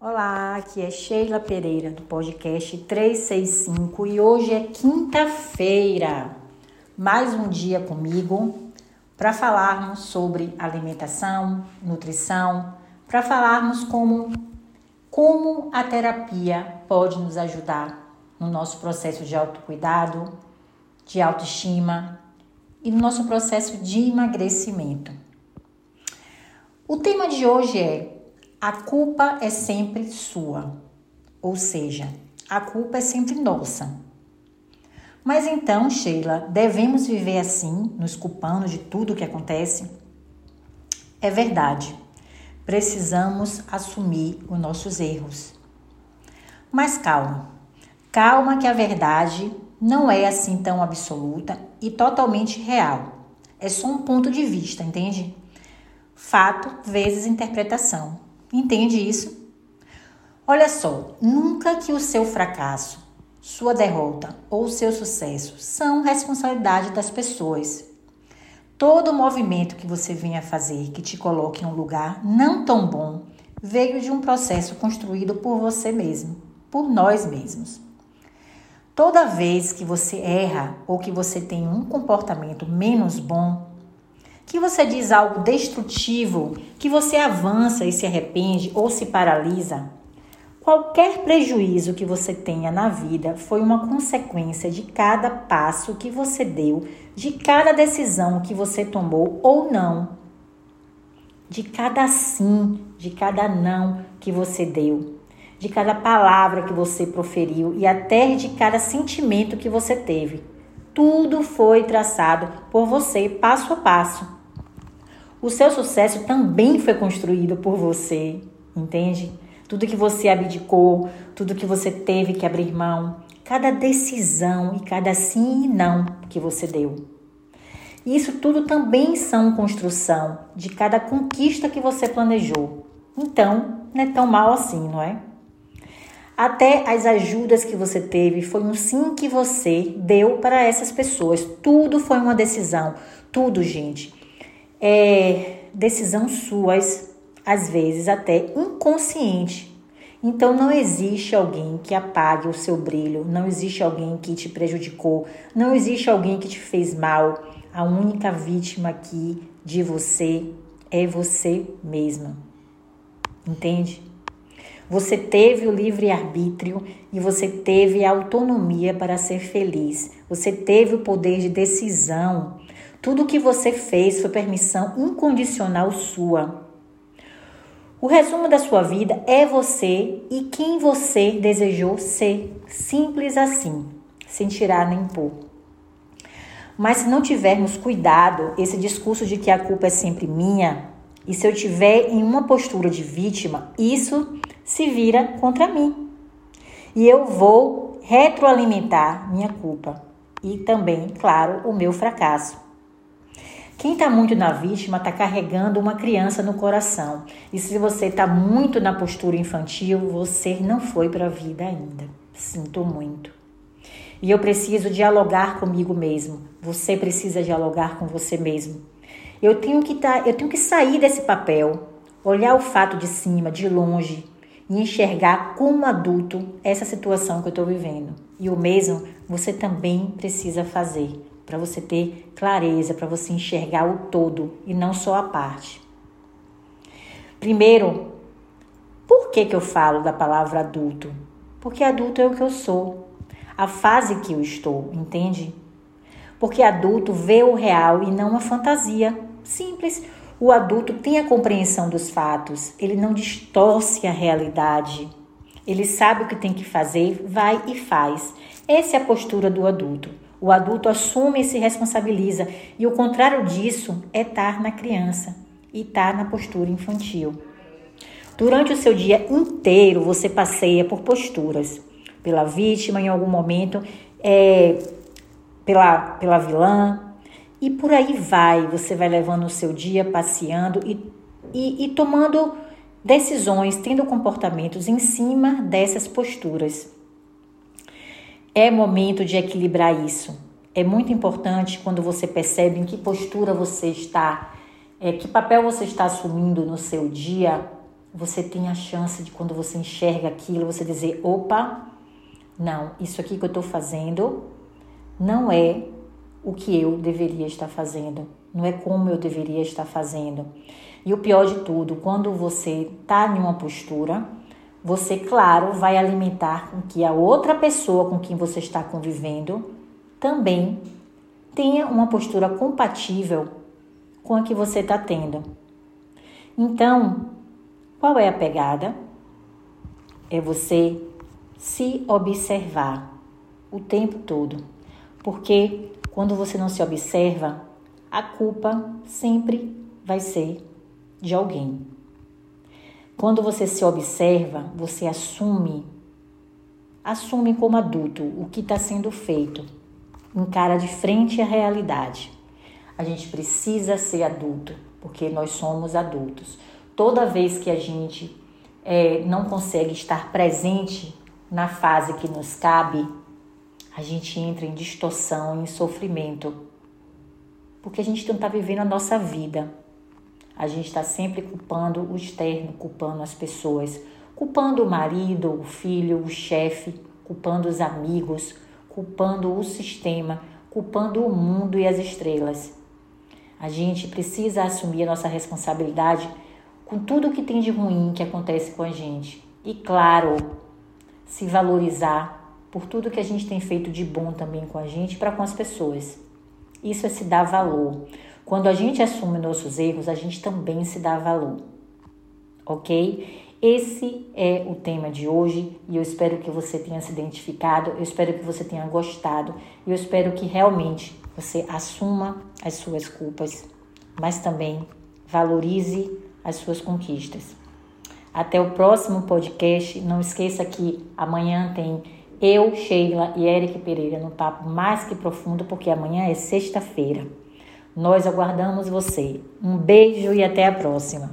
Olá, aqui é Sheila Pereira do podcast 365 e hoje é quinta-feira. Mais um dia comigo para falarmos sobre alimentação, nutrição, para falarmos como como a terapia pode nos ajudar no nosso processo de autocuidado, de autoestima e no nosso processo de emagrecimento. O tema de hoje é a culpa é sempre sua, ou seja, a culpa é sempre nossa. Mas então, Sheila, devemos viver assim, nos culpando de tudo o que acontece? É verdade. Precisamos assumir os nossos erros. Mas calma. Calma que a verdade não é assim tão absoluta e totalmente real. É só um ponto de vista, entende? Fato vezes interpretação. Entende isso? Olha só, nunca que o seu fracasso, sua derrota ou seu sucesso são responsabilidade das pessoas. Todo movimento que você venha fazer que te coloque em um lugar não tão bom veio de um processo construído por você mesmo, por nós mesmos. Toda vez que você erra ou que você tem um comportamento menos bom, que você diz algo destrutivo, que você avança e se arrepende ou se paralisa, qualquer prejuízo que você tenha na vida foi uma consequência de cada passo que você deu, de cada decisão que você tomou ou não, de cada sim, de cada não que você deu, de cada palavra que você proferiu e até de cada sentimento que você teve. Tudo foi traçado por você passo a passo. O seu sucesso também foi construído por você, entende? Tudo que você abdicou, tudo que você teve que abrir mão, cada decisão e cada sim e não que você deu. Isso tudo também são construção de cada conquista que você planejou. Então, não é tão mal assim, não é? Até as ajudas que você teve foi um sim que você deu para essas pessoas. Tudo foi uma decisão. Tudo, gente é decisão suas, às vezes até inconsciente. Então não existe alguém que apague o seu brilho, não existe alguém que te prejudicou, não existe alguém que te fez mal. A única vítima aqui de você é você mesma. Entende? Você teve o livre-arbítrio e você teve a autonomia para ser feliz. Você teve o poder de decisão tudo o que você fez foi permissão incondicional sua. O resumo da sua vida é você e quem você desejou ser. Simples assim, sem tirar nem pôr. Mas se não tivermos cuidado, esse discurso de que a culpa é sempre minha, e se eu tiver em uma postura de vítima, isso se vira contra mim. E eu vou retroalimentar minha culpa e também, claro, o meu fracasso. Quem está muito na vítima está carregando uma criança no coração. E se você está muito na postura infantil, você não foi para a vida ainda. Sinto muito. E eu preciso dialogar comigo mesmo. Você precisa dialogar com você mesmo. Eu tenho que tá, eu tenho que sair desse papel, olhar o fato de cima, de longe e enxergar como adulto essa situação que eu estou vivendo. E o mesmo você também precisa fazer para você ter clareza, para você enxergar o todo e não só a parte. Primeiro, por que, que eu falo da palavra adulto? Porque adulto é o que eu sou, a fase que eu estou, entende? Porque adulto vê o real e não a fantasia. Simples. O adulto tem a compreensão dos fatos, ele não distorce a realidade. Ele sabe o que tem que fazer, vai e faz. Essa é a postura do adulto. O adulto assume e se responsabiliza, e o contrário disso é estar na criança e estar na postura infantil. Durante o seu dia inteiro, você passeia por posturas, pela vítima em algum momento, é, pela, pela vilã, e por aí vai. Você vai levando o seu dia passeando e, e, e tomando decisões, tendo comportamentos em cima dessas posturas. É momento de equilibrar isso. É muito importante quando você percebe em que postura você está, é, que papel você está assumindo no seu dia, você tem a chance de quando você enxerga aquilo, você dizer: opa, não, isso aqui que eu estou fazendo não é o que eu deveria estar fazendo, não é como eu deveria estar fazendo. E o pior de tudo, quando você está em uma postura, você, claro, vai alimentar com que a outra pessoa com quem você está convivendo também tenha uma postura compatível com a que você está tendo. Então, qual é a pegada? É você se observar o tempo todo. Porque quando você não se observa, a culpa sempre vai ser de alguém. Quando você se observa, você assume, assume como adulto o que está sendo feito, encara de frente a realidade. A gente precisa ser adulto, porque nós somos adultos. Toda vez que a gente é, não consegue estar presente na fase que nos cabe, a gente entra em distorção, em sofrimento, porque a gente não está vivendo a nossa vida. A gente está sempre culpando o externo, culpando as pessoas, culpando o marido, o filho, o chefe, culpando os amigos, culpando o sistema, culpando o mundo e as estrelas. A gente precisa assumir a nossa responsabilidade com tudo que tem de ruim que acontece com a gente. E claro, se valorizar por tudo que a gente tem feito de bom também com a gente para com as pessoas. Isso é se dar valor. Quando a gente assume nossos erros, a gente também se dá valor. Ok? Esse é o tema de hoje e eu espero que você tenha se identificado, eu espero que você tenha gostado, eu espero que realmente você assuma as suas culpas, mas também valorize as suas conquistas. Até o próximo podcast. Não esqueça que amanhã tem eu, Sheila e Eric Pereira no Papo Mais Que Profundo, porque amanhã é sexta-feira. Nós aguardamos você. Um beijo e até a próxima.